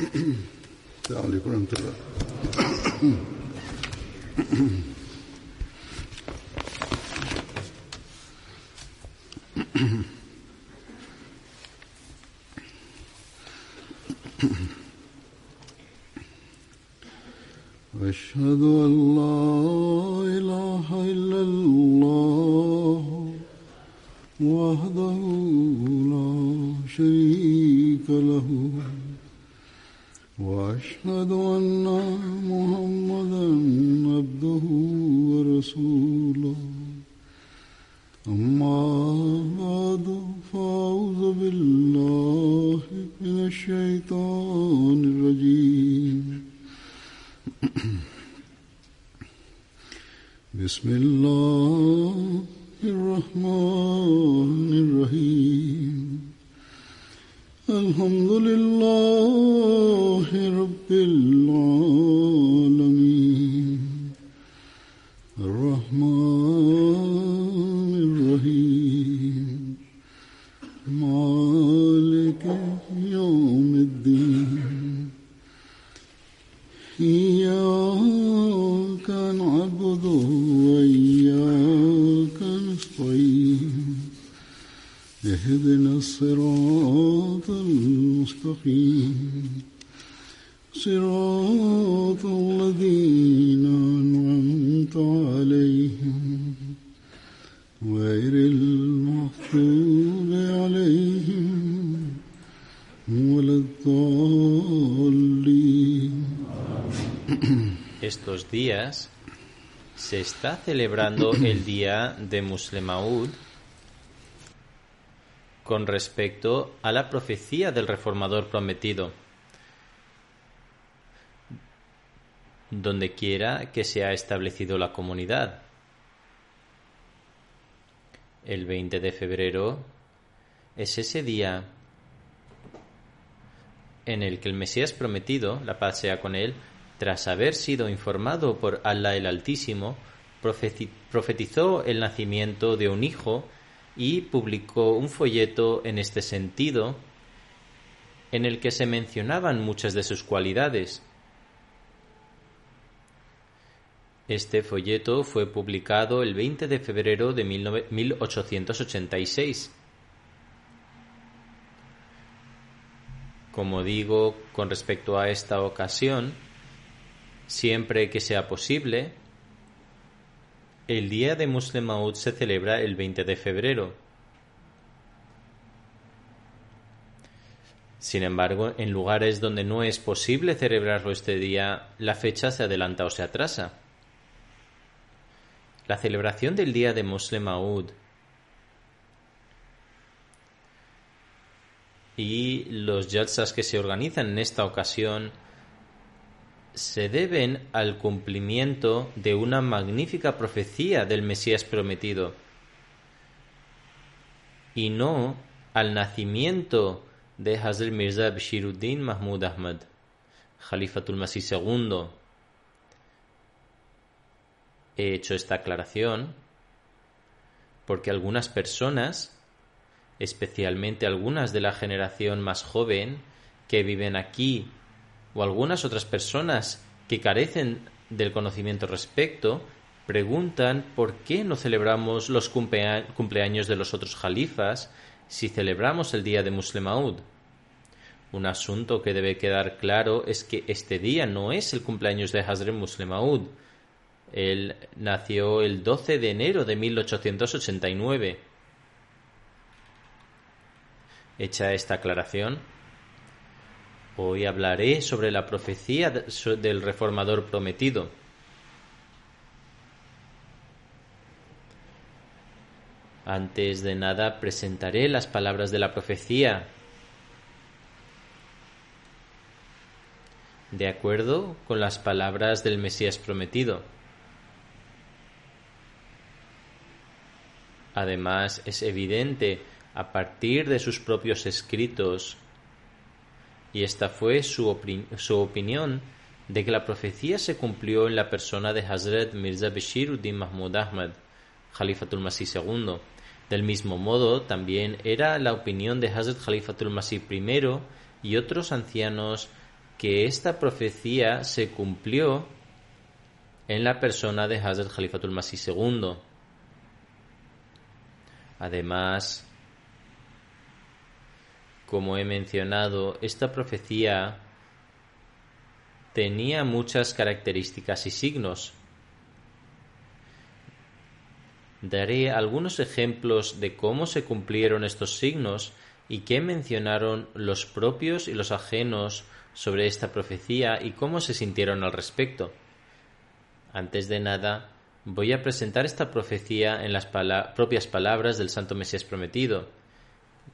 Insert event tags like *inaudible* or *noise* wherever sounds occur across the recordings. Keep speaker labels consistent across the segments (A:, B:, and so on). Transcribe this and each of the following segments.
A: *coughs* السلام عليكم ورحمة الله. *coughs* *coughs* أشهد أن صراط الذين أنعمت عليهم غير المغضوب عليهم ولا الضالين
B: Estos días se está celebrando el día de Muslemaud con respecto a la profecía del reformador prometido. Donde quiera que se ha establecido la comunidad. El 20 de febrero es ese día en el que el Mesías prometido, la paz sea con él, tras haber sido informado por Allah el Altísimo, profeti- profetizó el nacimiento de un hijo y publicó un folleto en este sentido en el que se mencionaban muchas de sus cualidades. Este folleto fue publicado el 20 de febrero de 19- 1886. Como digo, con respecto a esta ocasión, siempre que sea posible, el día de Muslim se celebra el 20 de febrero. Sin embargo, en lugares donde no es posible celebrarlo este día, la fecha se adelanta o se atrasa. La celebración del día de Muslim Maud y los jalsas que se organizan en esta ocasión se deben al cumplimiento de una magnífica profecía del Mesías prometido y no al nacimiento de Hazrat Mirza Bashiruddin Mahmud Ahmad, Khalifatul Masih II. He hecho esta aclaración porque algunas personas, especialmente algunas de la generación más joven que viven aquí o algunas otras personas que carecen del conocimiento respecto preguntan por qué no celebramos los cumplea- cumpleaños de los otros jalifas si celebramos el día de Muslemaud. Un asunto que debe quedar claro es que este día no es el cumpleaños de Hazrat Muslemaud. Él nació el 12 de enero de 1889. Hecha esta aclaración, Hoy hablaré sobre la profecía del reformador prometido. Antes de nada presentaré las palabras de la profecía. De acuerdo con las palabras del Mesías prometido. Además, es evidente a partir de sus propios escritos y esta fue su, opinión de que la profecía se cumplió en la persona de Hazrat Mirza Bashiruddin Mahmud Ahmad, Khalifatul Masih II. Del mismo modo, también era la opinión de Hazrat Khalifatul Masih I y otros ancianos que esta profecía se cumplió en la persona de Hazrat Khalifatul Masih II. Además, como he mencionado, esta profecía tenía muchas características y signos. Daré algunos ejemplos de cómo se cumplieron estos signos y qué mencionaron los propios y los ajenos sobre esta profecía y cómo se sintieron al respecto. Antes de nada, voy a presentar esta profecía en las propias palabras del Santo Mesías Prometido.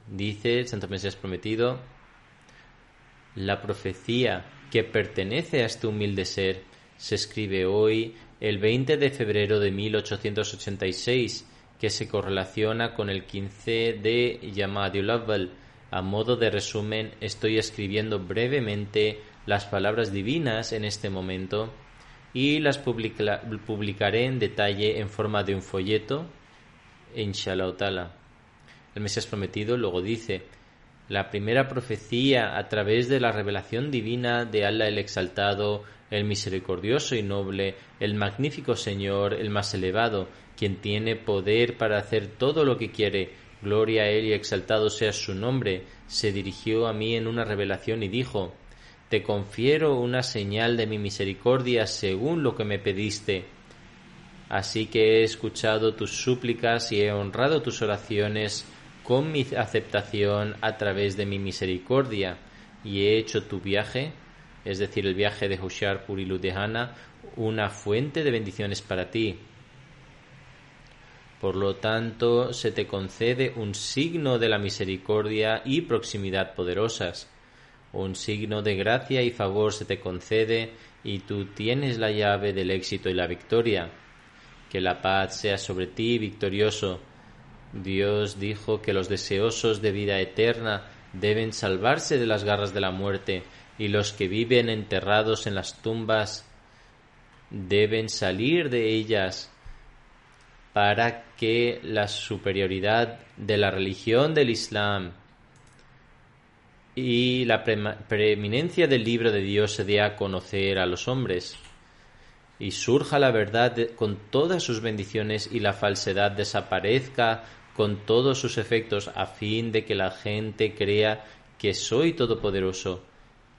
B: Dice el Santo Mesías Prometido, la profecía que pertenece a este humilde ser se escribe hoy, el 20 de febrero de 1886, que se correlaciona con el 15 de Yamadiul Awwal. A modo de resumen, estoy escribiendo brevemente las palabras divinas en este momento y las publicaré en detalle en forma de un folleto, inshallah El Mesías prometido luego dice, la primera profecía a través de la revelación divina de Allah el Exaltado, el Misericordioso y Noble, el Magnífico Señor, el más elevado, quien tiene poder para hacer todo lo que quiere, gloria a Él y exaltado sea su nombre, se dirigió a mí en una revelación y dijo, Te confiero una señal de mi misericordia según lo que me pediste. Así que he escuchado tus súplicas y he honrado tus oraciones con mi aceptación a través de mi misericordia y he hecho tu viaje, es decir, el viaje de Hushar Puri una fuente de bendiciones para ti. Por lo tanto, se te concede un signo de la misericordia y proximidad poderosas. Un signo de gracia y favor se te concede y tú tienes la llave del éxito y la victoria. Que la paz sea sobre ti victorioso Dios dijo que los deseosos de vida eterna deben salvarse de las garras de la muerte y los que viven enterrados en las tumbas deben salir de ellas para que la superioridad de la religión del Islam y la preeminencia del libro de Dios se dé a conocer a los hombres y surja la verdad con todas sus bendiciones y la falsedad desaparezca con todos sus efectos a fin de que la gente crea que soy todopoderoso,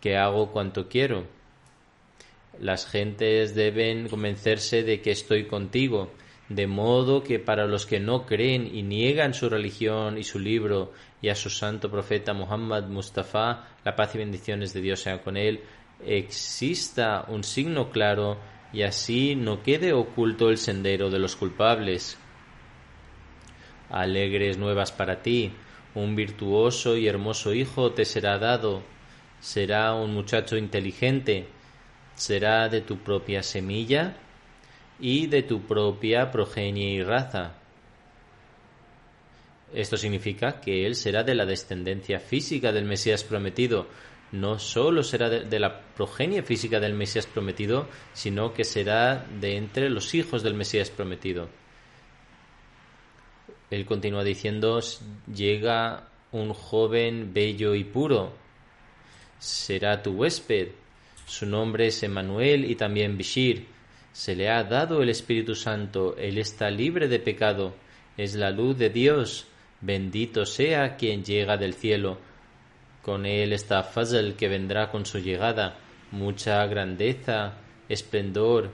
B: que hago cuanto quiero. Las gentes deben convencerse de que estoy contigo, de modo que para los que no creen y niegan su religión y su libro y a su santo profeta Muhammad Mustafa, la paz y bendiciones de Dios sean con él, exista un signo claro y así no quede oculto el sendero de los culpables. Alegres nuevas para ti, un virtuoso y hermoso hijo te será dado, será un muchacho inteligente, será de tu propia semilla y de tu propia progenie y raza. Esto significa que él será de la descendencia física del Mesías prometido, no solo será de, la progenie física del Mesías prometido, sino que será de entre los hijos del Mesías prometido. Él continúa diciendo, llega un joven bello y puro, será tu huésped, su nombre es Emanuel y también Bishir, se le ha dado el Espíritu Santo, él está libre de pecado, es la luz de Dios, bendito sea quien llega del cielo, con él está Fazl que vendrá con su llegada, mucha grandeza, esplendor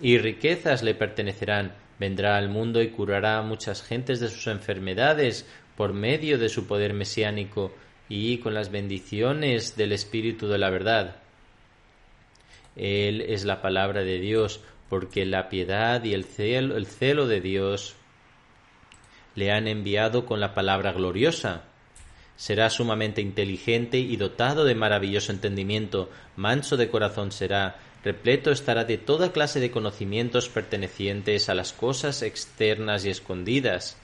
B: y riquezas le pertenecerán. Vendrá al mundo y curará a muchas gentes de sus enfermedades por medio de su poder mesiánico y con las bendiciones del Espíritu de la verdad. Él es la palabra de Dios, porque la piedad y el celo, el celo de Dios le han enviado con la palabra gloriosa. Será sumamente inteligente y dotado de maravilloso entendimiento, manso de corazón será, repleto estará de toda clase de conocimientos pertenecientes a las cosas externas y escondidas.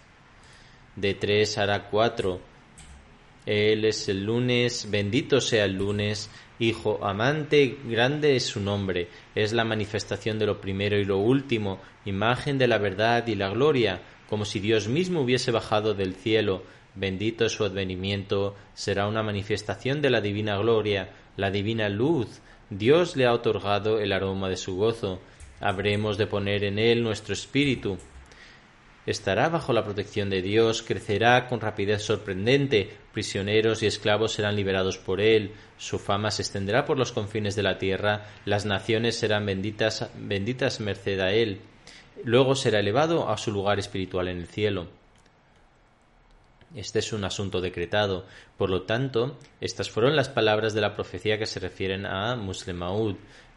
B: De tres hará cuatro. Él es el lunes, bendito sea el lunes, Hijo amante, grande es su nombre, es la manifestación de lo primero y lo último, imagen de la verdad y la gloria, como si Dios mismo hubiese bajado del cielo, Bendito es su advenimiento, será una manifestación de la divina gloria, la divina luz. Dios le ha otorgado el aroma de su gozo. Habremos de poner en él nuestro espíritu. Estará bajo la protección de Dios, crecerá con rapidez sorprendente, prisioneros y esclavos serán liberados por él, su fama se extenderá por los confines de la tierra, las naciones serán benditas, benditas merced a él. Luego será elevado a su lugar espiritual en el cielo. Este es un asunto decretado. Por lo tanto, estas fueron las palabras de la profecía que se refieren a Muslim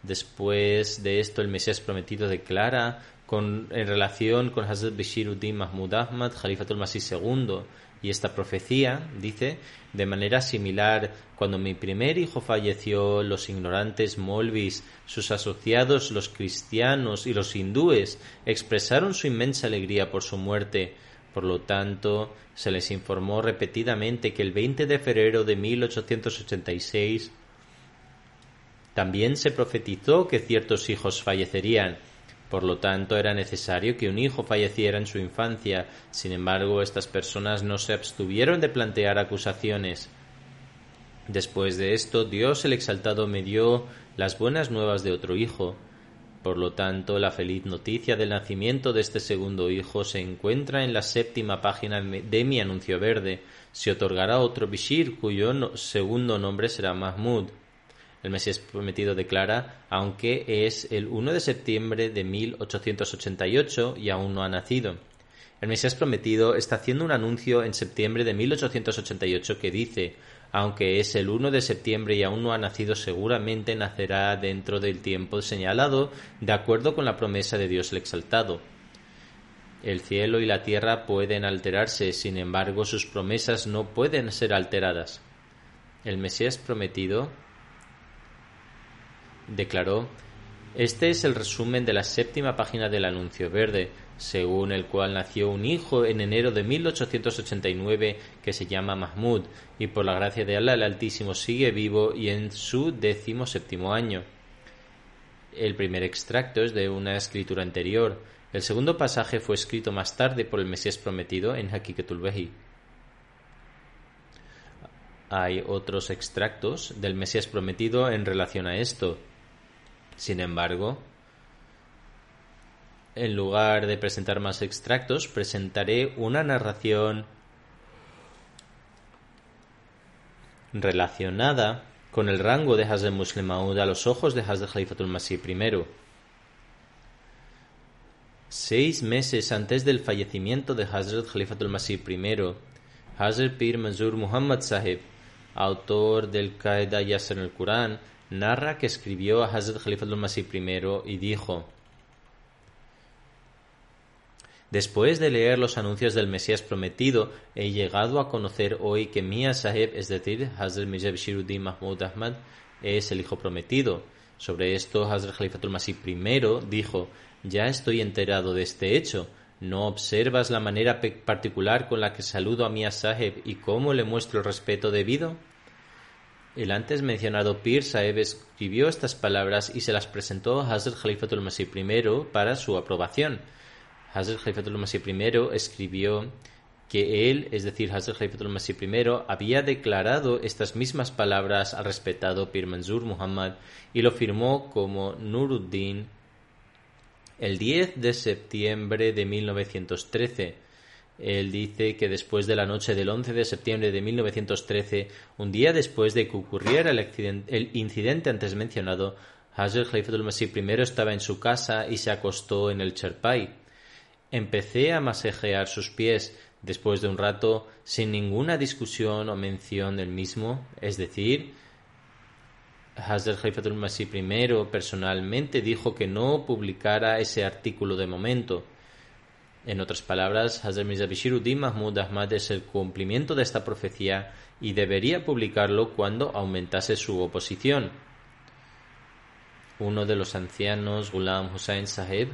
B: Después de esto, el Mesías prometido declara con, en relación con Hazrat Bashiruddin Mahmud Ahmad, Khalifatul Masih II. Y esta profecía dice, de manera similar, cuando mi primer hijo falleció, los ignorantes molvis, sus asociados, los cristianos y los hindúes, expresaron su inmensa alegría por su muerte. Por lo tanto, se les informó repetidamente que el 20 de febrero de 1886 también se profetizó que ciertos hijos fallecerían. Por lo tanto, era necesario que un hijo falleciera en su infancia. Sin embargo, estas personas no se abstuvieron de plantear acusaciones. Después de esto, Dios el Exaltado me dio las buenas nuevas de otro hijo. Por lo tanto, la feliz noticia del nacimiento de este segundo hijo se encuentra en la séptima página de mi anuncio verde. Se otorgará otro Bishir cuyo segundo nombre será Mahmud. El Mesías prometido declara, aunque es el 1 de septiembre de 1888 y aún no ha nacido. El Mesías prometido está haciendo un anuncio en septiembre de 1888 que dice aunque es el 1 de septiembre y aún no ha nacido, seguramente nacerá dentro del tiempo señalado, de acuerdo con la promesa de Dios el Exaltado. El cielo y la tierra pueden alterarse, sin embargo sus promesas no pueden ser alteradas. El Mesías prometido declaró Este es el resumen de la séptima página del anuncio verde según el cual nació un hijo en enero de 1889 que se llama Mahmud, y por la gracia de Allah el Altísimo sigue vivo y en su décimo séptimo año. El primer extracto es de una escritura anterior. El segundo pasaje fue escrito más tarde por el Mesías prometido en Hakikatul Behi. Hay otros extractos del Mesías prometido en relación a esto. Sin embargo, en lugar de presentar más extractos, presentaré una narración relacionada con el rango de Hazrat Muslim Maud a los ojos de Hazrat Khalifatul Masih I. Seis meses antes del fallecimiento de Hazrat Khalifatul Masih I, Hazrat Pir Manzur Muhammad Sahib, autor del Qaeda Yasser Corán, narra que escribió a Hazrat Khalifatul Masih I y dijo Después de leer los anuncios del Mesías prometido, he llegado a conocer hoy que Mia Sahib, es decir, Hazrat Mirza Shiruddin Mahmud Ahmad, es el hijo prometido. Sobre esto, Hazrat Khalifatul Masih I dijo, ya estoy enterado de este hecho. ¿No observas la manera particular con la que saludo a Mia Sahib y cómo le muestro el respeto debido? El antes mencionado Pir Sahib escribió estas palabras y se las presentó a Hazrat Khalifatul Masih I para su aprobación. Hazrat Khalifatul Masih I escribió que él, es decir, Hazrat Khalifatul Masih I, había declarado estas mismas palabras al respetado Pir Manzur Muhammad y lo firmó como Nuruddin el 10 de septiembre de 1913. Él dice que después de la noche del 11 de septiembre de 1913, un día después de que ocurriera el, el incidente antes mencionado, Hazrat Khalifatul Masih I estaba en su casa y se acostó en el Cherpai. Empecé a masajear sus pies después de un rato sin ninguna discusión o mención del mismo, es decir, Hazrat Haifatul Masih I personalmente dijo que no publicara ese artículo de momento. En otras palabras, Hazrat Bishiruddin Mahmud Ahmad es el cumplimiento de esta profecía y debería publicarlo cuando aumentase su oposición. Uno de los ancianos, Ghulam Hussain Sahib,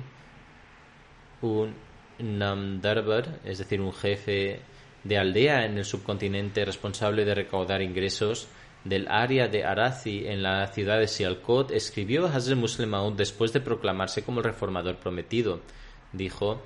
B: un Namdarbar, es decir, un jefe de aldea en el subcontinente responsable de recaudar ingresos del área de Arazi en la ciudad de Sialkot, escribió a Hazrat Muslim Maud después de proclamarse como el reformador prometido. Dijo: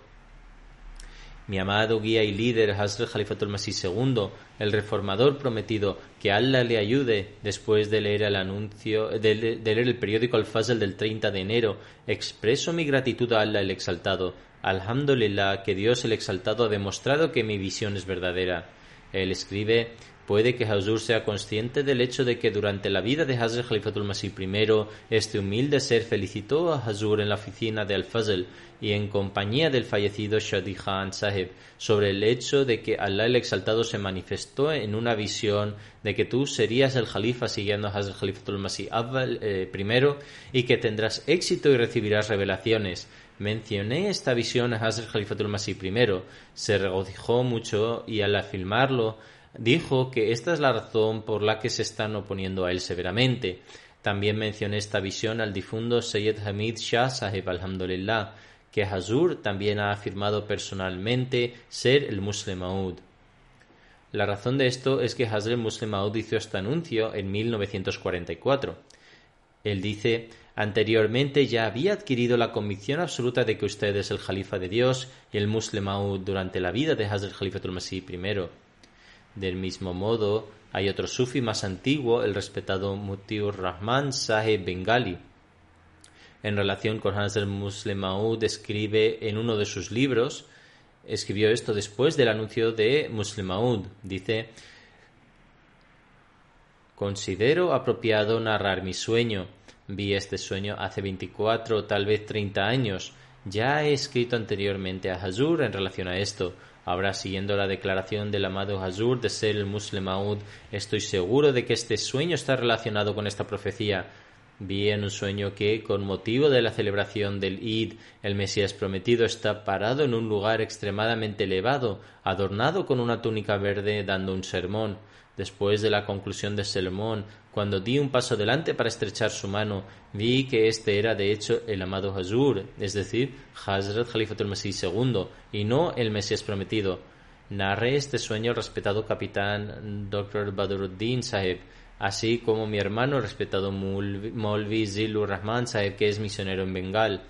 B: Mi amado guía y líder Hazrat Khalifatul Masih II, el reformador prometido, que Allah le ayude después de leer el anuncio, de, leer el periódico Al-Fazl del 30 de enero, expreso mi gratitud a Allah el exaltado. Alhamdulillah que Dios el exaltado ha demostrado que mi visión es verdadera. Él escribe Puede que Hazur sea consciente del hecho de que durante la vida de Hazrat Khalifatul Masih I, este humilde ser felicitó a Hazur en la oficina de Al-Fazl y en compañía del fallecido Shadi Khan Sahib sobre el hecho de que Allah el Exaltado se manifestó en una visión de que tú serías el Khalifa siguiendo a Hazrat Khalifatul Masih eh, I y que tendrás éxito y recibirás revelaciones. Mencioné esta visión a Hazrat Khalifatul Masih I, se regocijó mucho y al afirmarlo dijo que esta es la razón por la que se están oponiendo a él severamente. También mencioné esta visión al difundo Sayyid Hamid Shah Sahib Alhamdulillah, que Hazur también ha afirmado personalmente ser el Muslim Maud. La razón de esto es que Hazrat Muslim Maud hizo este anuncio en 1944. Él dice, anteriormente ya había adquirido la convicción absoluta de que usted es el Jalifa de Dios y el Muslim Maud durante la vida de Hazrat Khalifatul Masih I. Del mismo modo, hay otro sufi más antiguo, el respetado Mutiur Rahman Sahib Bengali. En relación con Hazrat Muslim Maud, escribe en uno de sus libros, escribió esto después del anuncio de Muslim Maud. Dice, considero apropiado narrar mi sueño. Vi este sueño hace 24 o tal vez 30 años. Ya he escrito anteriormente a Hazur en relación a esto. Ahora, siguiendo la declaración del amado Hazur de ser el Muslim Maud, estoy seguro de que este sueño está relacionado con esta profecía. Vi en un sueño que, con motivo de la celebración del Id, el Mesías prometido está parado en un lugar extremadamente elevado, adornado con una túnica verde, dando un sermón. Después de la conclusión del sermón, cuando di un paso adelante para estrechar su mano, vi que este era de hecho el amado Hazur, es decir, Hazrat Khalifatul Masih II, y no el Mesías prometido. Narré este sueño al respetado capitán Dr. Badruddin Sahib, así como mi hermano respetado Molvi Zilur Rahman Sahib, que es misionero en Bengal.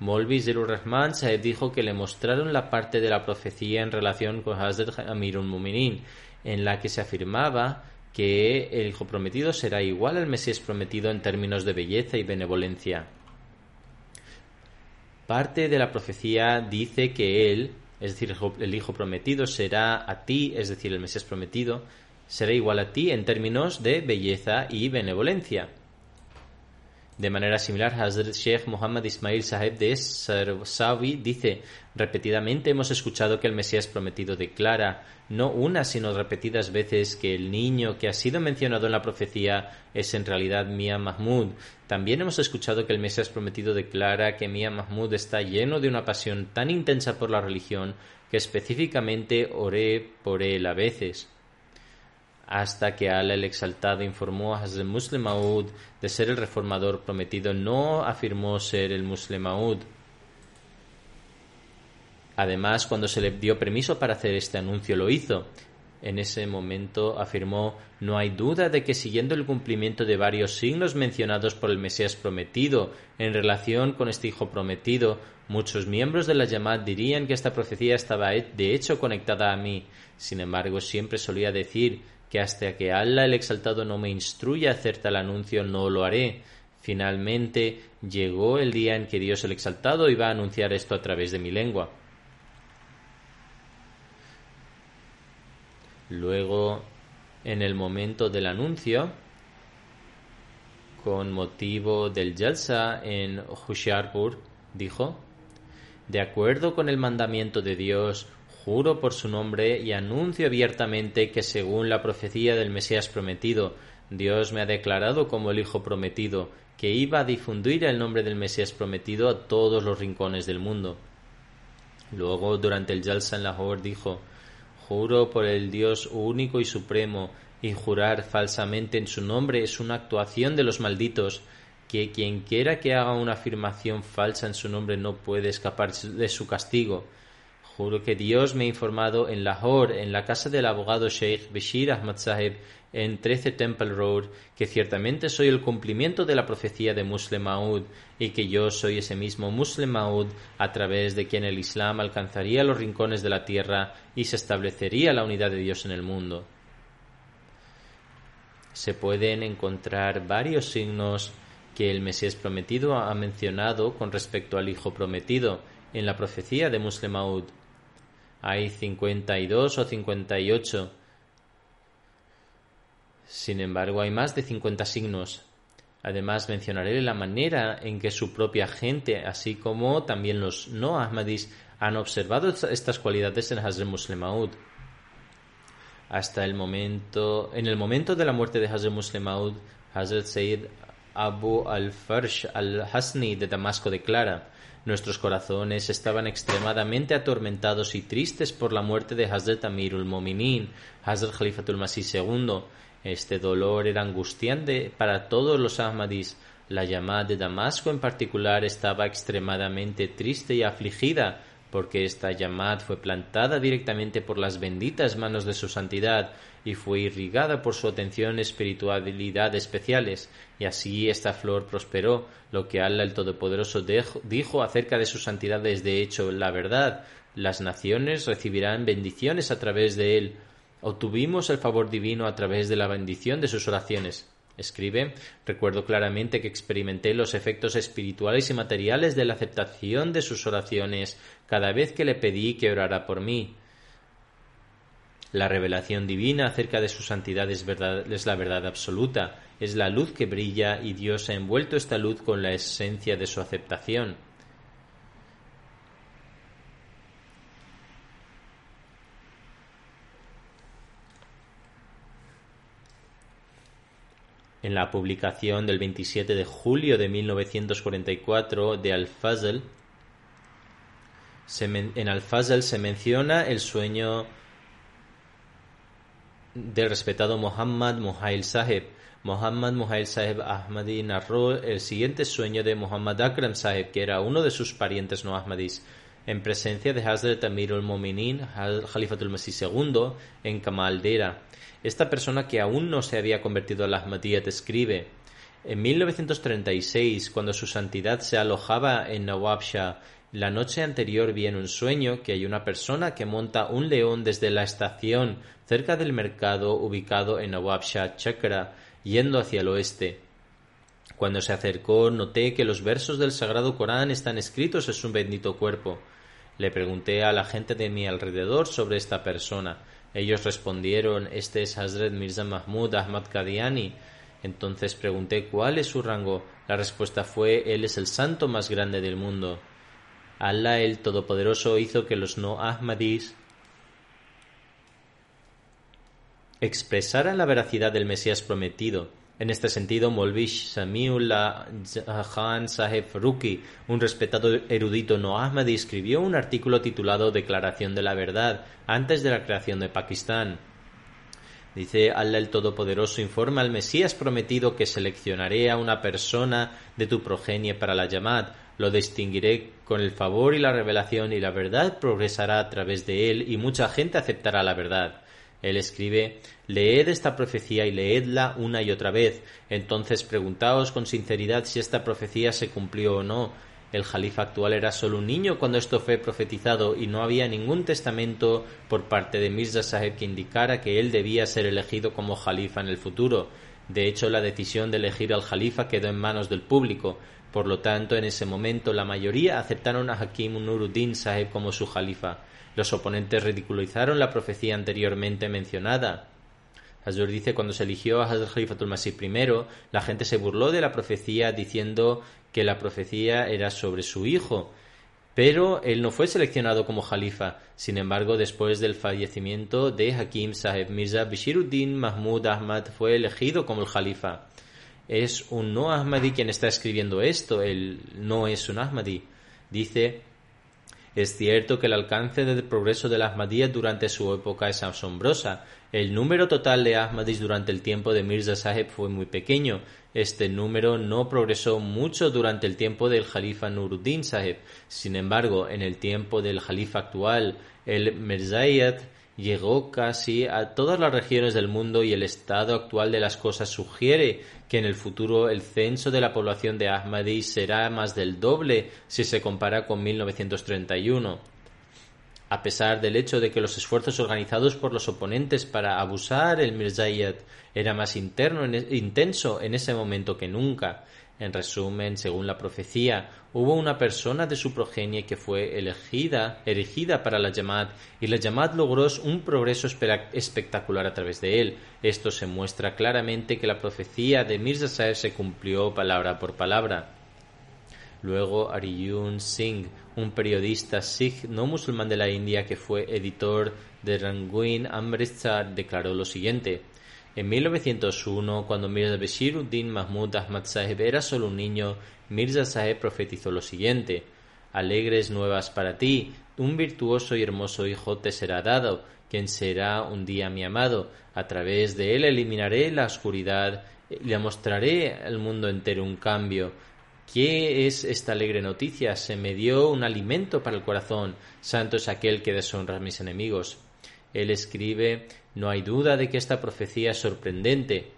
B: Molvi Zilur Rahman Sahib dijo que le mostraron la parte de la profecía en relación con Hazrat Amirul Muminin, en la que se afirmaba que el hijo prometido será igual al Mesías prometido en términos de belleza y benevolencia. Parte de la profecía dice que él, es decir, el hijo prometido, será a ti, es decir, el Mesías prometido, será igual a ti en términos de belleza y benevolencia. De manera similar, Hazrat Sheikh Muhammad Ismail Sahib de Sarsawi dice: Repetidamente hemos escuchado que el Mesías prometido declara, no una sino repetidas veces, que el niño que ha sido mencionado en la profecía es en realidad Mia Mahmud. También hemos escuchado que el Mesías prometido declara que Mia Mahmud está lleno de una pasión tan intensa por la religión que específicamente oré por él a veces hasta que Allah el Exaltado informó a Hazrat Muslim Maud de ser el reformador prometido, no afirmó ser el Muslim Maud. Además, cuando se le dio permiso para hacer este anuncio, lo hizo. En ese momento afirmó No hay duda de que siguiendo el cumplimiento de varios signos mencionados por el Mesías prometido en relación con este hijo prometido, muchos miembros de la llamada dirían que esta profecía estaba de hecho conectada a mí. Sin embargo, siempre solía decir que hasta que Allah el Exaltado no me instruya a hacer tal anuncio no lo haré. Finalmente llegó el día en que Dios el Exaltado iba a anunciar esto a través de mi lengua. Luego, en el momento del anuncio, con motivo del Jalsa en Hushiarpur, dijo, de acuerdo con el mandamiento de Dios, Juro por su nombre y anuncio abiertamente que según la profecía del Mesías prometido, Dios me ha declarado como el Hijo prometido, que iba a difundir el nombre del Mesías prometido a todos los rincones del mundo. Luego, durante el Jalsa en Lahore, dijo, Juro por el Dios único y supremo, y jurar falsamente en su nombre es una actuación de los malditos, que quien quiera que haga una afirmación falsa en su nombre no puede escapar de su castigo Juro que Dios me ha informado en Lahore, en la casa del abogado Sheikh Bashir Ahmad Sahib, en 13 Temple Road, que ciertamente soy el cumplimiento de la profecía de Muslim Maud y que yo soy ese mismo Muslim Maud a través de quien el Islam alcanzaría los rincones de la tierra y se establecería la unidad de Dios en el mundo. Se pueden encontrar varios signos que el Mesías prometido ha mencionado con respecto al Hijo prometido en la profecía de Muslim Maud. Hay 52 o 58 sin embargo, hay más de 50 signos. Además, mencionaré la manera en que su propia gente, así como también los no Ahmadis, han observado estas cualidades en Hazrat Muslim Maud. Hasta el momento, en el momento de la muerte de Hazrat Muslim Maud, Hazrat Sayyid Abu al-Farsh al-Hasni de Damasco declara: Nuestros corazones estaban extremadamente atormentados y tristes por la muerte de Hazrat Amirul Mominin, Hazrat Khalifatul Masih II, este dolor era angustiante para todos los Ahmadis. La llamada de Damasco en particular estaba extremadamente triste y afligida porque esta llamada fue plantada directamente por las benditas manos de su santidad y fue irrigada por su atención espiritualidad especiales, y así esta flor prosperó. Lo que Allah el Todopoderoso dijo acerca de su santidad es de hecho la verdad. Las naciones recibirán bendiciones a través de él. Obtuvimos el favor divino a través de la bendición de sus oraciones. Escribe, recuerdo claramente que experimenté los efectos espirituales y materiales de la aceptación de sus oraciones cada vez que le pedí que orara por mí. La revelación divina acerca de su santidad es, es, la verdad absoluta, es la luz que brilla y Dios ha envuelto esta luz con la esencia de su aceptación. En la publicación del 27 de julio de 1944 de Al-Fazl, en Al-Fazl se menciona el sueño del respetado Muhammad Muhail Sahib. Muhammad Muhail Sahib Ahmadi narró el siguiente sueño de Muhammad Akram Sahib, que era uno de sus parientes no Ahmadis, en presencia de Hazrat Amirul Mominin, Khalifatul Masih II, en Kamaldera. Esta persona que aún no se había convertido al Ahmadiyyat escribe en 1936, cuando su santidad se alojaba en Nawabshah, la noche anterior vi en un sueño que hay una persona que monta un león desde la estación cerca del mercado ubicado en Nawabshah Chakra, yendo hacia el oeste. Cuando se acercó noté que los versos del Sagrado Corán están escritos en su bendito cuerpo. Le pregunté a la gente de mi alrededor sobre esta persona. Ellos respondieron, este es Hazrat Mirza Mahmud Ahmad Qadiani. Entonces pregunté cuál es su rango. La respuesta fue, él es el santo más grande del mundo. Allah el Todopoderoso hizo que los no Ahmadis expresaran la veracidad del Mesías prometido en este sentido, Molvish Samiullah Khan Saheb Ruki, un respetado erudito no Ahmadi, escribió un artículo titulado Declaración de la Verdad antes de la creación de Pakistán. Dice Allah el Todopoderoso informa al Mesías prometido que seleccionaré a una persona de tu progenie para la llamad, lo distinguiré con el favor y la revelación y la verdad progresará a través de él y mucha gente aceptará la verdad. Él escribe Leed esta profecía y leedla una y otra vez. Entonces preguntaos con sinceridad si esta profecía se cumplió o no. El jalifa actual era solo un niño cuando esto fue profetizado y no había ningún testamento por parte de Mirza Sahib que indicara que él debía ser elegido como jalifa en el futuro. De hecho, la decisión de elegir al jalifa quedó en manos del público. Por lo tanto, en ese momento la mayoría aceptaron a Hakim Nuruddin Sahib como su jalifa. Los oponentes ridiculizaron la profecía anteriormente mencionada. Hazur dice cuando se eligió a Hazrat Khalifatul Masih I, la gente se burló de la profecía diciendo que la profecía era sobre su hijo, pero él no fue seleccionado como jalifa. Sin embargo, después del fallecimiento de Hakim Saheb Mirza, Bishiruddin Mahmud Ahmad fue elegido como el jalifa. Es un no Ahmadi quien está escribiendo esto, él no es un Ahmadi. Dice es cierto que el alcance del progreso de la Ahmadiyya durante su época es asombrosa. El número total de Ahmadis durante el tiempo de Mirza Sahib fue muy pequeño Este número no progresó mucho durante el tiempo del Jalifa Nuruddin Sahib. Sin embargo, en el tiempo del Jalifa actual, el Mirzayat llegó casi a todas las regiones del mundo y el estado actual de las cosas sugiere que en el futuro el censo de la población de Ahmadi será más del doble si se compara con 1931. A pesar del hecho de que los esfuerzos organizados por los oponentes para abusar el Mirzayat era más interno, intenso en ese momento que nunca, en resumen, según la profecía, hubo una persona de su progenie que fue elegida, erigida para la Yamad, y la Yamad logró un progreso espectacular a través de él. Esto se muestra claramente que la profecía de Mirza Sahib se cumplió palabra por palabra. Luego Ariyun Singh, un periodista sikh no musulmán de la India que fue editor de Rangoon Amritsar, declaró lo siguiente. En 1901, cuando Mirza Bashiruddin Mahmud Ahmad Sahib era solo un niño, Mirza Sahib profetizó lo siguiente: Alegres nuevas para ti, un virtuoso y hermoso hijo te será dado, quien será un día mi amado. A través de él eliminaré la oscuridad le mostraré al mundo entero un cambio. ¿Qué es esta alegre noticia? Se me dio un alimento para el corazón. Santo es aquel que deshonra a mis enemigos. Él escribe no hay duda de que esta profecía es sorprendente.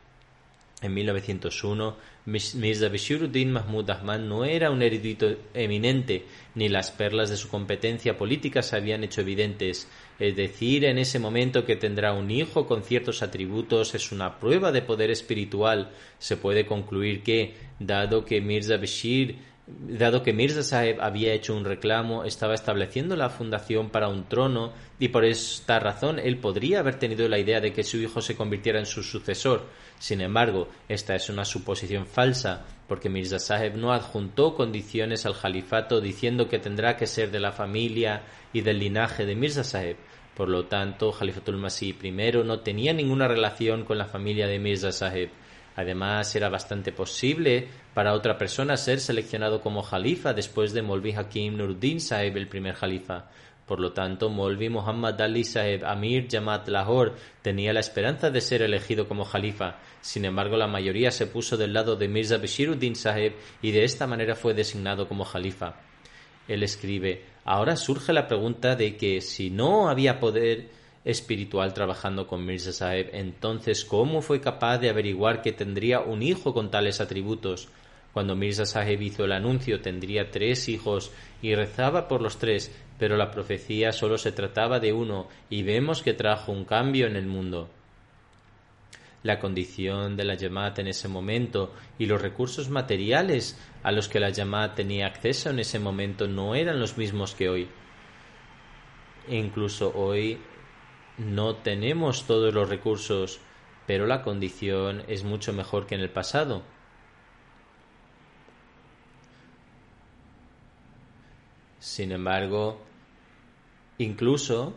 B: En 1901, Mirza Bashiruddin Mahmud Ahmad no era un erudito eminente, ni las perlas de su competencia política se habían hecho evidentes. Es decir, en ese momento que tendrá un hijo con ciertos atributos es una prueba de poder espiritual. Se puede concluir que, dado que Mirza Bashir dado que Mirza Sahib había hecho un reclamo, estaba estableciendo la fundación para un trono y por esta razón él podría haber tenido la idea de que su hijo se convirtiera en su sucesor. Sin embargo, esta es una suposición falsa, porque Mirza Sahib no adjuntó condiciones al califato diciendo que tendrá que ser de la familia y del linaje de Mirza Sahib. Por lo tanto, Khalifatul Masih I no tenía ninguna relación con la familia de Mirza Sahib. Además, era bastante posible para otra persona ser seleccionado como jalifa después de Molvi Hakim Nuruddin Sahib, el primer jalifa. Por lo tanto, Molvi Muhammad Ali Sahib Amir Jamaat Lahore tenía la esperanza de ser elegido como jalifa. Sin embargo, la mayoría se puso del lado de Mirza Bashiruddin Sahib y de esta manera fue designado como jalifa. Él escribe: Ahora surge la pregunta de que si no había poder espiritual trabajando con Mirza Sahib. Entonces, ¿cómo fue capaz de averiguar que tendría un hijo con tales atributos? Cuando Mirza Sahib hizo el anuncio tendría tres hijos y rezaba por los tres, pero la profecía solo se trataba de uno y vemos que trajo un cambio en el mundo. La condición de la Yamat en ese momento y los recursos materiales a los que la Yamat tenía acceso en ese momento no eran los mismos que hoy. E incluso hoy no tenemos todos los recursos, pero la condición es mucho mejor que en el pasado. Sin embargo, incluso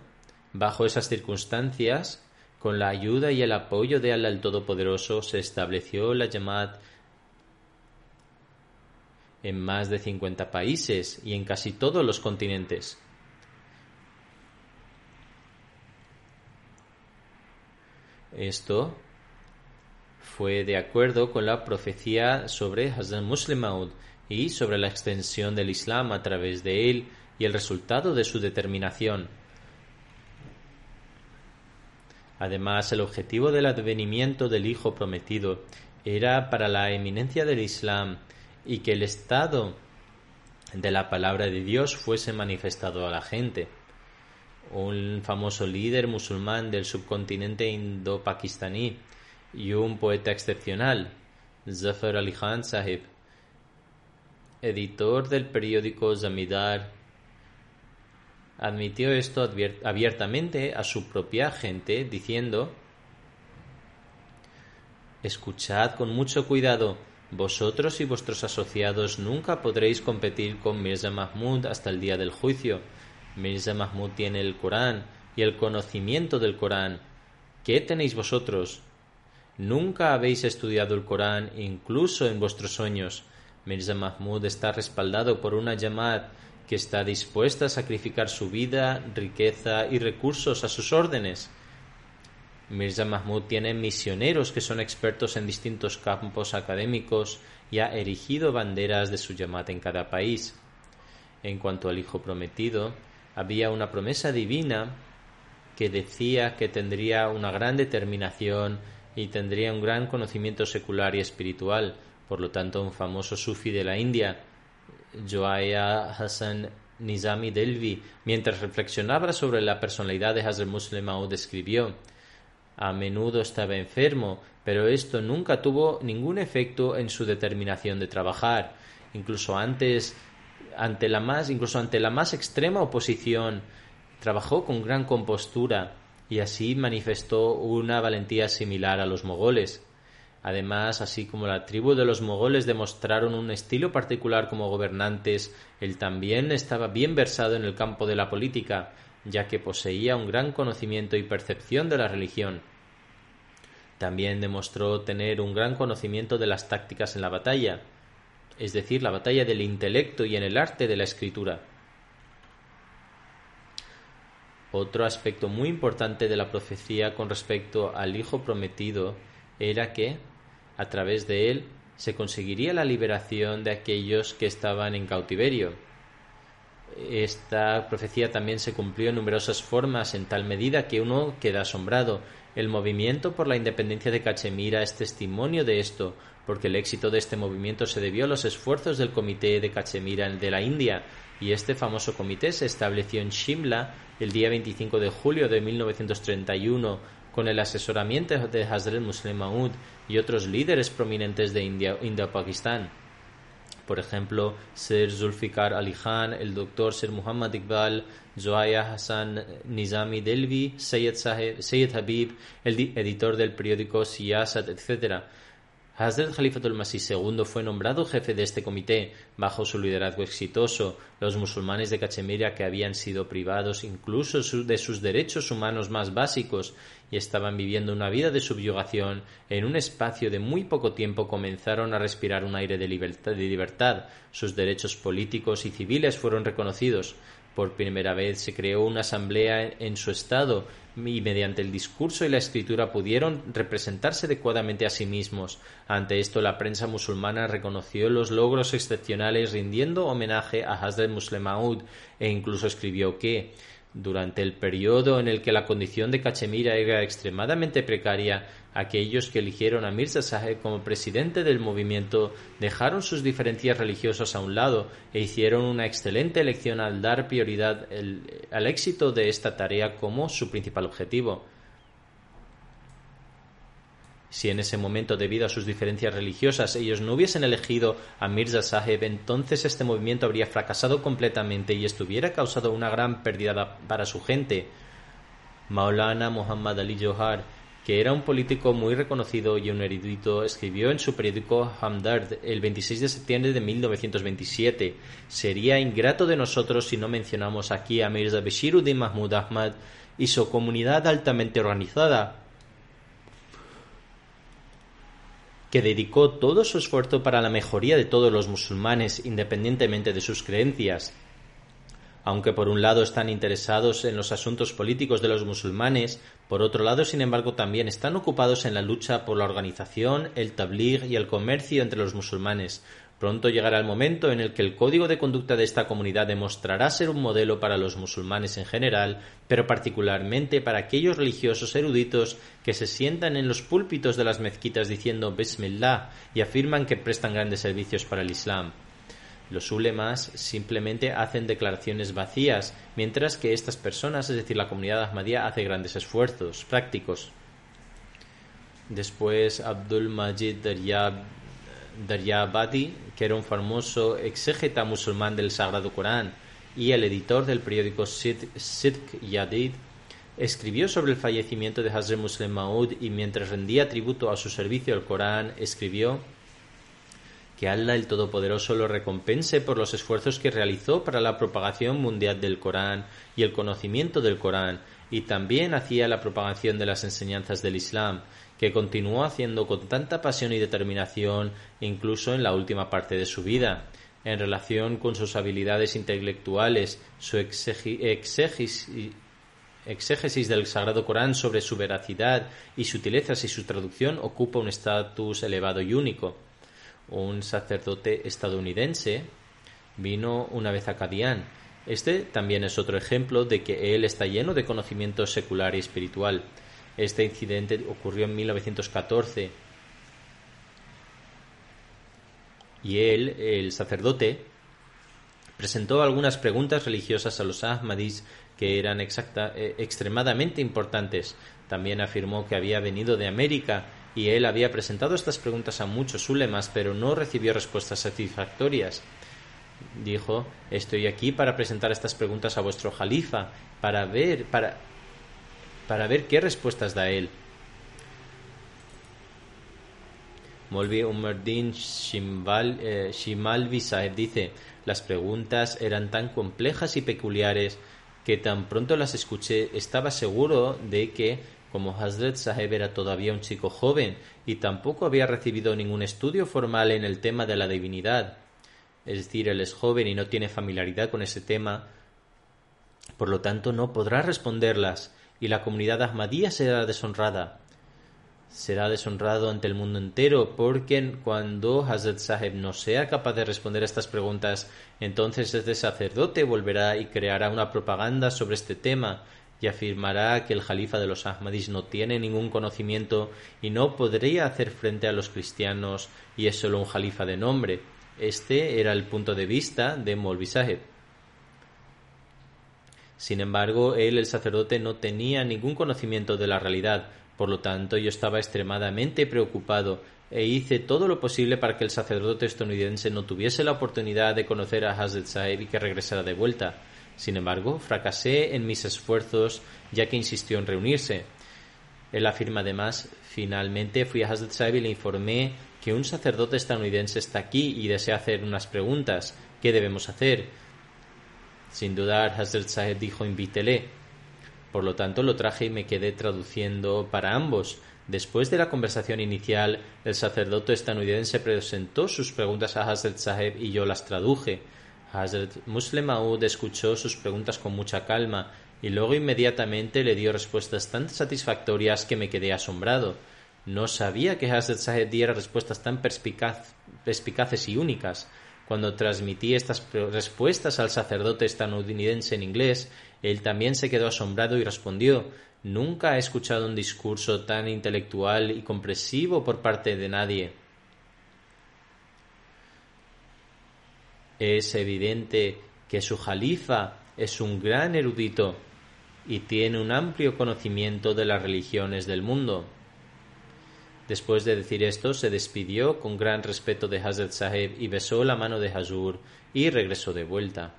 B: bajo esas circunstancias, con la ayuda y el apoyo de Allah el Todopoderoso, se estableció la Yamat en más de 50 países y en casi todos los continentes. Esto fue de acuerdo con la profecía sobre Hazan Muslim Maud y sobre la extensión del Islam a través de él y el resultado de su determinación. Además, el objetivo del advenimiento del Hijo prometido era para la eminencia del Islam y que el estado de la palabra de Dios fuese manifestado a la gente un famoso líder musulmán del subcontinente indo-pakistaní y un poeta excepcional, Zafar Ali Khan Sahib, editor del periódico Zamidar, admitió esto abiertamente a su propia gente diciendo Escuchad con mucho cuidado, vosotros y vuestros asociados nunca podréis competir con Mirza Mahmud hasta el día del juicio Mirza Mahmud tiene el Corán y el conocimiento del Corán. ¿Qué tenéis vosotros? Nunca habéis estudiado el Corán incluso en vuestros sueños. Mirza Mahmud está respaldado por una Yamad que está dispuesta a sacrificar su vida, riqueza y recursos a sus órdenes. Mirza Mahmud tiene misioneros que son expertos en distintos campos académicos y ha erigido banderas de su llamada en cada país. En cuanto al hijo prometido, había una promesa divina que decía que tendría una gran determinación y tendría un gran conocimiento secular y espiritual. Por lo tanto, un famoso sufi de la India, Joaya Hassan Nizami Delvi, mientras reflexionaba sobre la personalidad de Hazrat Muslim Maud, escribió a menudo estaba enfermo, pero esto nunca tuvo ningún efecto en su determinación de trabajar. Incluso antes, ante la más, incluso ante la más extrema oposición, trabajó con gran compostura y así manifestó una valentía similar a los mogoles. Además, así como la tribu de los mogoles demostraron un estilo particular como gobernantes, él también estaba bien versado en el campo de la política, ya que poseía un gran conocimiento y percepción de la religión. También demostró tener un gran conocimiento de las tácticas en la batalla, es decir, la batalla del intelecto y en el arte de la escritura. Otro aspecto muy importante de la profecía con respecto al Hijo prometido era que, a través de él, se conseguiría la liberación de aquellos que estaban en cautiverio. Esta profecía también se cumplió en numerosas formas en tal medida que uno queda asombrado. El movimiento por la independencia de Cachemira es testimonio de esto, porque el éxito de este movimiento se debió a los esfuerzos del Comité de Cachemira de la India, y este famoso comité se estableció en Shimla el día 25 de julio de 1931 con el asesoramiento de Hazrat Muslim Maud y otros líderes prominentes de India, India-Pakistán. Por ejemplo, Sir Zulfikar Ali Khan, el doctor Sir Muhammad Iqbal, Zoaya Hassan Nizami Delvi, Sayyid, Habib, el editor del periódico Siyasat, etc. Hazrat Khalifatul Masih II fue nombrado jefe de este comité. Bajo su liderazgo exitoso, los musulmanes de Cachemira que habían sido privados incluso de sus derechos humanos más básicos y estaban viviendo una vida de subyugación, en un espacio de muy poco tiempo comenzaron a respirar un aire de libertad, de libertad. Sus derechos políticos y civiles fueron reconocidos. Por primera vez se creó una asamblea en su estado y mediante el discurso y la escritura pudieron representarse adecuadamente a sí mismos. Ante esto la prensa musulmana reconoció los logros excepcionales rindiendo homenaje a Hazrat Muslim Maud e incluso escribió que durante el periodo en el que la condición de Cachemira era extremadamente precaria, aquellos que eligieron a Mirza Saheb como presidente del movimiento dejaron sus diferencias religiosas a un lado e hicieron una excelente elección al dar prioridad al éxito de esta tarea como su principal objetivo. Si en ese momento, debido a sus diferencias religiosas, ellos no hubiesen elegido a Mirza Saheb, entonces este movimiento habría fracasado completamente y estuviera causado una gran pérdida para su gente. Maulana Muhammad Ali Johar, que era un político muy reconocido y un erudito, escribió en su periódico Hamdard el 26 de septiembre de 1927 Sería ingrato de nosotros si no mencionamos aquí a Mirza Bashiruddin Mahmud Ahmad y su comunidad altamente organizada, que dedicó todo su esfuerzo para la mejoría de todos los musulmanes independientemente de sus creencias. Aunque por un lado están interesados en los asuntos políticos de los musulmanes, por otro lado, sin embargo, también están ocupados en la lucha por la organización, el tabligh y el comercio entre los musulmanes, Pronto llegará el momento en el que el código de conducta de esta comunidad demostrará ser un modelo para los musulmanes en general, pero particularmente para aquellos religiosos eruditos que se sientan en los púlpitos de las mezquitas diciendo Bismillah y afirman que prestan grandes servicios para el Islam. Los ulemas simplemente hacen declaraciones vacías, mientras que estas personas, es decir, la comunidad ahmadía, hace grandes esfuerzos prácticos. Después Abdul Majid Daryab Daryabadi, que era un famoso exégeta musulmán del Sagrado Corán y el editor del periódico Sidq Yadid, escribió sobre el fallecimiento de Hazrat Muslim Maud y mientras rendía tributo a su servicio al Corán, escribió que Allah el Todopoderoso lo recompense por los esfuerzos que realizó para la propagación mundial del Corán y el conocimiento del Corán, y también hacía la propagación de las enseñanzas del Islam, que continuó haciendo con tanta pasión y determinación incluso en la última parte de su vida. En relación con sus habilidades intelectuales, su exégesis del Sagrado Corán sobre su veracidad y sutilezas y su traducción ocupa un estatus elevado y único. Un sacerdote estadounidense vino una vez a Kadian. Este también es otro ejemplo de que él está lleno de conocimiento secular y espiritual. Este incidente ocurrió en 1914 y él, el sacerdote, presentó algunas preguntas religiosas a los Ahmadis que eran exacta, eh, extremadamente importantes. También afirmó que había venido de América y él había presentado estas preguntas a muchos ulemas, pero no recibió respuestas satisfactorias. Dijo, estoy aquí para presentar estas preguntas a vuestro jalifa, para ver, para, para ver qué respuestas da él. Molvi Umerdin eh, Shimalvi Saheb dice, las preguntas eran tan complejas y peculiares que tan pronto las escuché estaba seguro de que, como Hazrat Saheb era todavía un chico joven y tampoco había recibido ningún estudio formal en el tema de la divinidad, es decir, él es joven y no tiene familiaridad con ese tema, por lo tanto no podrá responderlas y la comunidad Ahmadía será deshonrada será deshonrado ante el mundo entero, porque cuando Hazrat Saheb no sea capaz de responder a estas preguntas, entonces este sacerdote volverá y creará una propaganda sobre este tema y afirmará que el jalifa de los Ahmadis no tiene ningún conocimiento y no podría hacer frente a los cristianos y es solo un jalifa de nombre. Este era el punto de vista de Molvi Saheb. Sin embargo, él, el sacerdote, no tenía ningún conocimiento de la realidad, por lo tanto, yo estaba extremadamente preocupado e hice todo lo posible para que el sacerdote estadounidense no tuviese la oportunidad de conocer a Hazrat Sahib y que regresara de vuelta. Sin embargo, fracasé en mis esfuerzos ya que insistió en reunirse. Él afirma además, finalmente fui a Hazrat Sahib y le informé que un sacerdote estadounidense está aquí y desea hacer unas preguntas. ¿Qué debemos hacer? Sin dudar, Hazrat Sahib dijo invítele. Por lo tanto, lo traje y me quedé traduciendo para ambos. Después de la conversación inicial, el sacerdote estadounidense presentó sus preguntas a Hazrat Saheb y yo las traduje. Hazrat Muslim escuchó sus preguntas con mucha calma y luego inmediatamente le dio respuestas tan satisfactorias que me quedé asombrado. No sabía que Hazrat Saheb diera respuestas tan perspicaces y únicas. Cuando transmití estas respuestas al sacerdote estadounidense en inglés, él también se quedó asombrado y respondió Nunca he escuchado un discurso tan intelectual y compresivo por parte de nadie. Es evidente que su jalifa es un gran erudito y tiene un amplio conocimiento de las religiones del mundo. Después de decir esto, se despidió con gran respeto de Hazrat Saheb y besó la mano de Hazur y regresó de vuelta.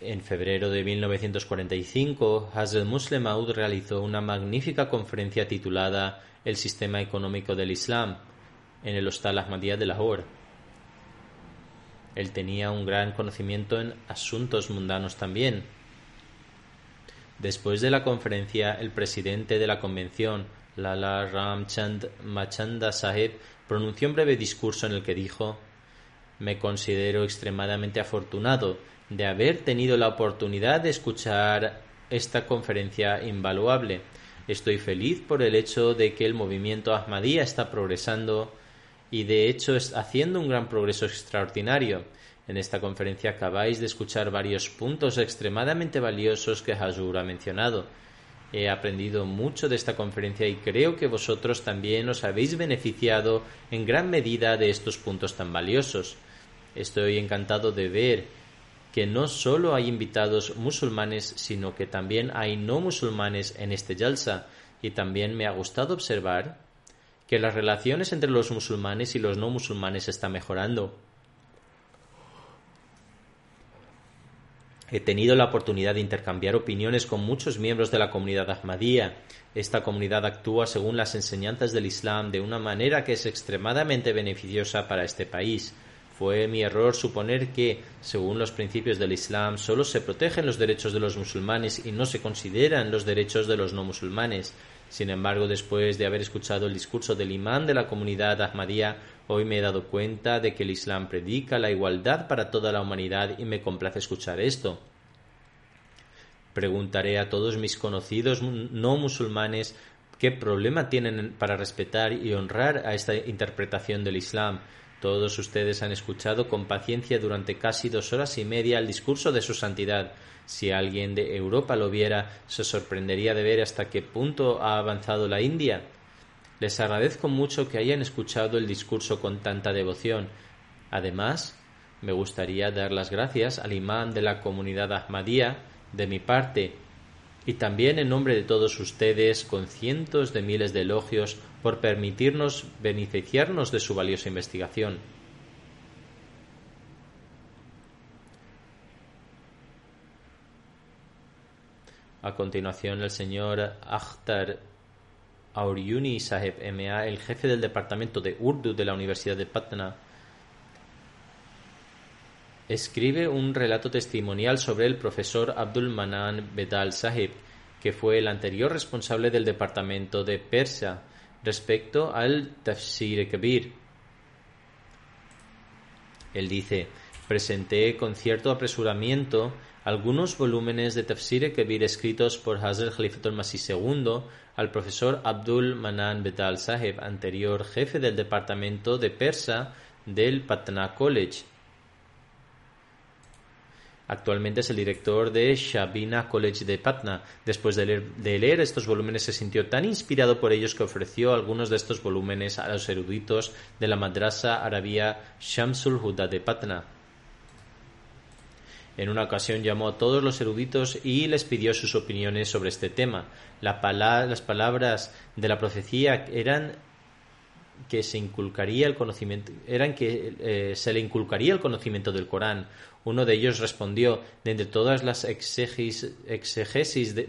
B: En febrero de 1945, Hazrat Muslim Maud realizó una magnífica conferencia titulada El sistema económico del Islam en el Hostal Ahmadiyya de Lahore. Él tenía un gran conocimiento en asuntos mundanos también. Después de la conferencia, el presidente de la convención, Lala Ramchand Machanda Sahib, pronunció un breve discurso en el que dijo Me considero extremadamente afortunado de haber tenido la oportunidad de escuchar esta conferencia invaluable. Estoy feliz por el hecho de que el movimiento Ahmadía está progresando y de hecho haciendo un gran progreso extraordinario. En esta conferencia acabáis de escuchar varios puntos extremadamente valiosos que Hazur ha mencionado. He aprendido mucho de esta conferencia y creo que vosotros también os habéis beneficiado en gran medida de estos puntos tan valiosos. Estoy encantado de ver que no solo hay invitados musulmanes, sino que también hay no musulmanes en este yalsa, y también me ha gustado observar que las relaciones entre los musulmanes y los no musulmanes están mejorando. He tenido la oportunidad de intercambiar opiniones con muchos miembros de la comunidad Ahmadía. Esta comunidad actúa según las enseñanzas del Islam de una manera que es extremadamente beneficiosa para este país. Fue mi error suponer que, según los principios del Islam, solo se protegen los derechos de los musulmanes y no se consideran los derechos de los no musulmanes. Sin embargo, después de haber escuchado el discurso del imán de la comunidad Ahmadía, hoy me he dado cuenta de que el Islam predica la igualdad para toda la humanidad y me complace escuchar esto. Preguntaré a todos mis conocidos no musulmanes qué problema tienen para respetar y honrar a esta interpretación del Islam. Todos ustedes han escuchado con paciencia durante casi dos horas y media el discurso de su santidad. Si alguien de Europa lo viera, se sorprendería de ver hasta qué punto ha avanzado la India. Les agradezco mucho que hayan escuchado el discurso con tanta devoción. Además, me gustaría dar las gracias al imán de la comunidad Ahmadía, de mi parte, y también en nombre de todos ustedes, con cientos de miles de elogios, por permitirnos beneficiarnos de su valiosa investigación. A continuación, el señor Akhtar Auryuni Saheb M.A., el jefe del departamento de Urdu de la Universidad de Patna, escribe un relato testimonial sobre el profesor Abdul Manan Bedal Sahib, que fue el anterior responsable del departamento de Persia respecto al Tafsir Kabir. Él dice, presenté con cierto apresuramiento algunos volúmenes de Tafsir Kabir escritos por Hazrat Khalifatul Masih II al profesor Abdul Manan Bedal Sahib, anterior jefe del departamento de Persa del Patna College Actualmente es el director de Shabina College de Patna. Después de leer, estos volúmenes se sintió tan inspirado por ellos que ofreció algunos de estos volúmenes a los eruditos de la madrasa arabia Shamsul Huda de Patna. En una ocasión llamó a todos los eruditos y les pidió sus opiniones sobre este tema. las palabras de la profecía eran que se inculcaría el conocimiento eran que eh, se le inculcaría el conocimiento del Corán. Uno de ellos respondió, de entre todas las exegesis,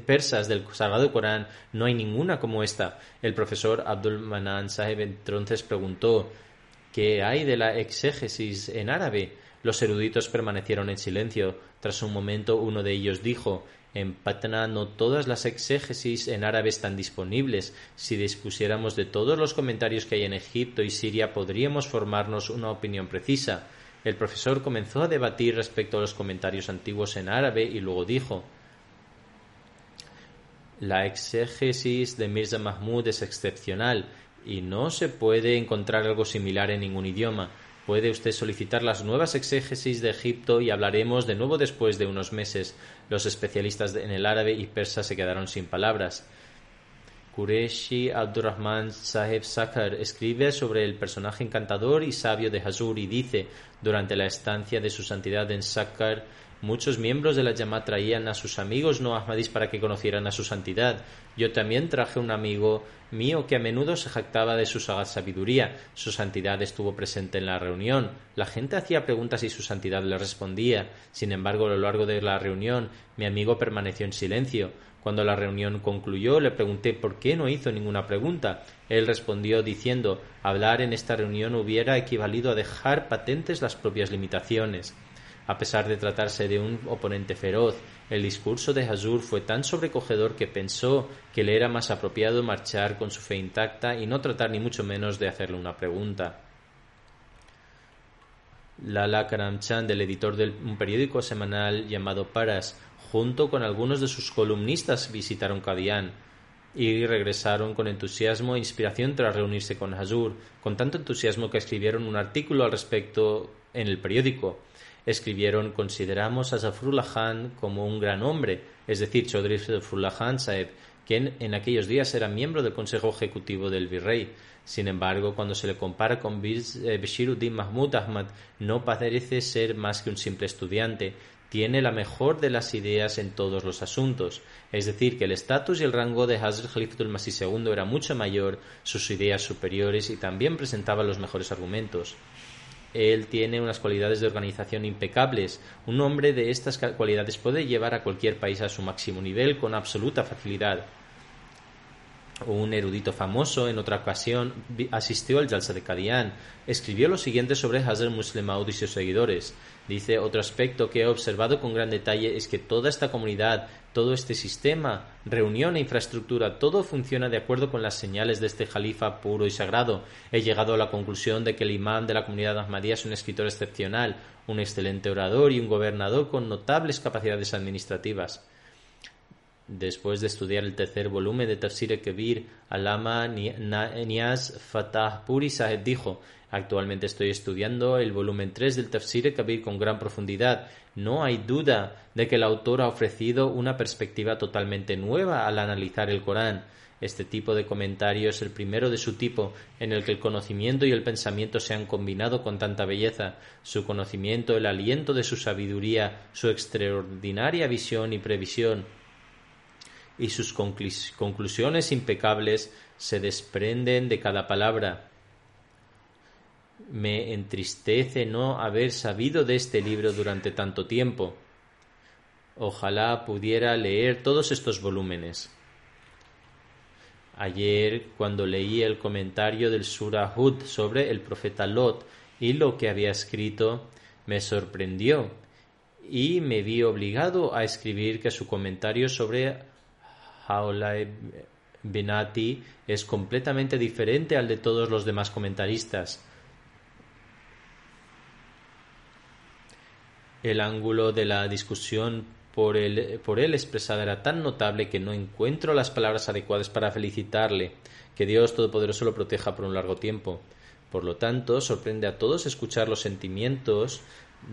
B: persas del Sagrado Corán, no hay ninguna como esta. El profesor Abdul Manan Sahib entonces preguntó, ¿qué hay de la exégesis en árabe? Los eruditos permanecieron en silencio. Tras un momento uno de ellos dijo, en Patna no todas las exégesis en árabe están disponibles. Si dispusiéramos de todos los comentarios que hay en Egipto y Siria, podríamos formarnos una opinión precisa. El profesor comenzó a debatir respecto a los comentarios antiguos en árabe y luego dijo La exégesis de Mirza Mahmud es excepcional y no se puede encontrar algo similar en ningún idioma. Puede usted solicitar las nuevas exégesis de Egipto y hablaremos de nuevo después de unos meses. Los especialistas en el árabe y persa se quedaron sin palabras. Qureshi Abdurrahman Saheb Sakar escribe sobre el personaje encantador y sabio de Hazur y dice, durante la estancia de su santidad en Sakar, Muchos miembros de la Yamá traían a sus amigos no ahmadis para que conocieran a su santidad. Yo también traje un amigo mío que a menudo se jactaba de su sagaz sabiduría. Su santidad estuvo presente en la reunión. La gente hacía preguntas y su santidad le respondía. Sin embargo, a lo largo de la reunión, mi amigo permaneció en silencio. Cuando la reunión concluyó, le pregunté por qué no hizo ninguna pregunta. Él respondió diciendo hablar en esta reunión hubiera equivalido a dejar patentes las propias limitaciones. A pesar de tratarse de un oponente feroz, el discurso de Hazur fue tan sobrecogedor que pensó que le era más apropiado marchar con su fe intacta y no tratar ni mucho menos de hacerle una pregunta. Lala Karamchand, el editor de un periódico semanal llamado Paras, junto con algunos de sus columnistas visitaron Kadian y regresaron con entusiasmo e inspiración tras reunirse con Hazur, con tanto entusiasmo que escribieron un artículo al respecto en el periódico escribieron consideramos a Zafrullah Khan como un gran hombre, es decir, Chaudhry Zafrullah Khan Saeb, quien en aquellos días era miembro del Consejo Ejecutivo del Virrey. Sin embargo, cuando se le compara con eh, Bashiruddin Mahmud Ahmad, no parece ser más que un simple estudiante. Tiene la mejor de las ideas en todos los asuntos. Es decir, que el estatus y el rango de Hazrat Khalifatul Masih II era mucho mayor, sus ideas superiores y también presentaba los mejores argumentos. Él tiene unas cualidades de organización impecables. Un hombre de estas cualidades puede llevar a cualquier país a su máximo nivel con absoluta facilidad. un erudito famoso, en otra ocasión asistió al Jalsa de Kadian. Escribió lo siguiente sobre Hazar Muslim Maud y sus seguidores. Dice, otro aspecto que he observado con gran detalle es que toda esta comunidad, todo este sistema, reunión e infraestructura, todo funciona de acuerdo con las señales de este jalifa puro y sagrado. He llegado a la conclusión de que el imán de la comunidad Ahmadía es un escritor excepcional, un excelente orador y un gobernador con notables capacidades administrativas. Después de estudiar el tercer volumen de Tafsir Kebir, Alama Niaz Fatah Puri Saheb dijo: Actualmente estoy estudiando el volumen 3 del Tafsir Kabir con gran profundidad. No hay duda de que el autor ha ofrecido una perspectiva totalmente nueva al analizar el Corán. Este tipo de comentario es el primero de su tipo en el que el conocimiento y el pensamiento se han combinado con tanta belleza. Su conocimiento, el aliento de su sabiduría, su extraordinaria visión y previsión y sus conclusiones impecables se desprenden de cada palabra. Me entristece no haber sabido de este libro durante tanto tiempo. Ojalá pudiera leer todos estos volúmenes. Ayer, cuando leí el comentario del Surah Hud sobre el profeta Lot y lo que había escrito, me sorprendió y me vi obligado a escribir que su comentario sobre Haulai Benati es completamente diferente al de todos los demás comentaristas. El ángulo de la discusión por él, por él expresada era tan notable que no encuentro las palabras adecuadas para felicitarle. Que Dios Todopoderoso lo proteja por un largo tiempo. Por lo tanto, sorprende a todos escuchar los sentimientos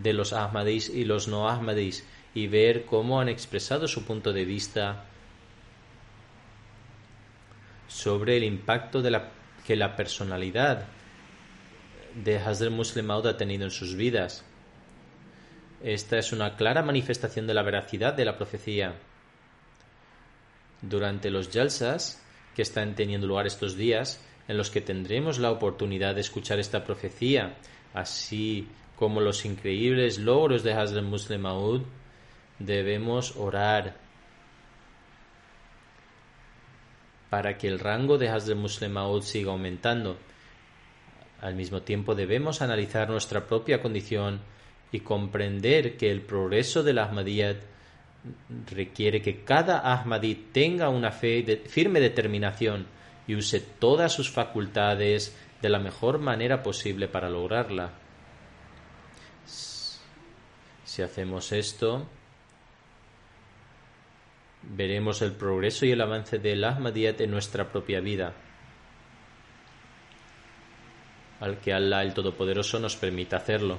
B: de los Ahmadis y los no Ahmadis y ver cómo han expresado su punto de vista sobre el impacto de la, que la personalidad de Hazrat Muslim Maud ha tenido en sus vidas. Esta es una clara manifestación de la veracidad de la profecía. Durante los jalsas que están teniendo lugar estos días, en los que tendremos la oportunidad de escuchar esta profecía, así como los increíbles logros de Hazrat Muslim Maud, debemos orar para que el rango de Hazrat Muslim siga aumentando. Al mismo tiempo debemos analizar nuestra propia condición y comprender que el progreso de la Ahmadiyyat requiere que cada Ahmadi tenga una fe de firme determinación y use todas sus facultades de la mejor manera posible para lograrla. Si hacemos esto, veremos el progreso y el avance del Ahmadiyyat en nuestra propia vida, al que Allah el Todopoderoso nos permita hacerlo.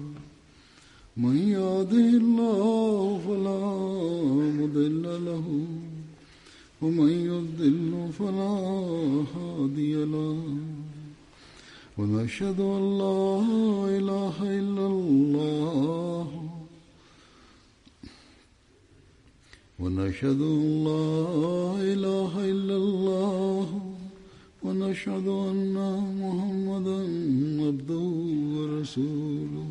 A: من يهده الله فلا مضل له ومن يضل فلا هادي له. ونشهد أن لا إله إلا الله. ونشهد أن لا إله إلا الله. ونشهد أن محمدا عبده ورسوله.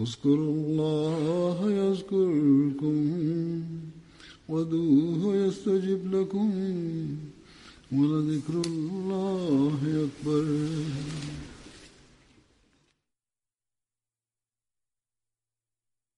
A: اذكروا الله يذكركم ودوه يستجب لكم ولذكر الله أكبر.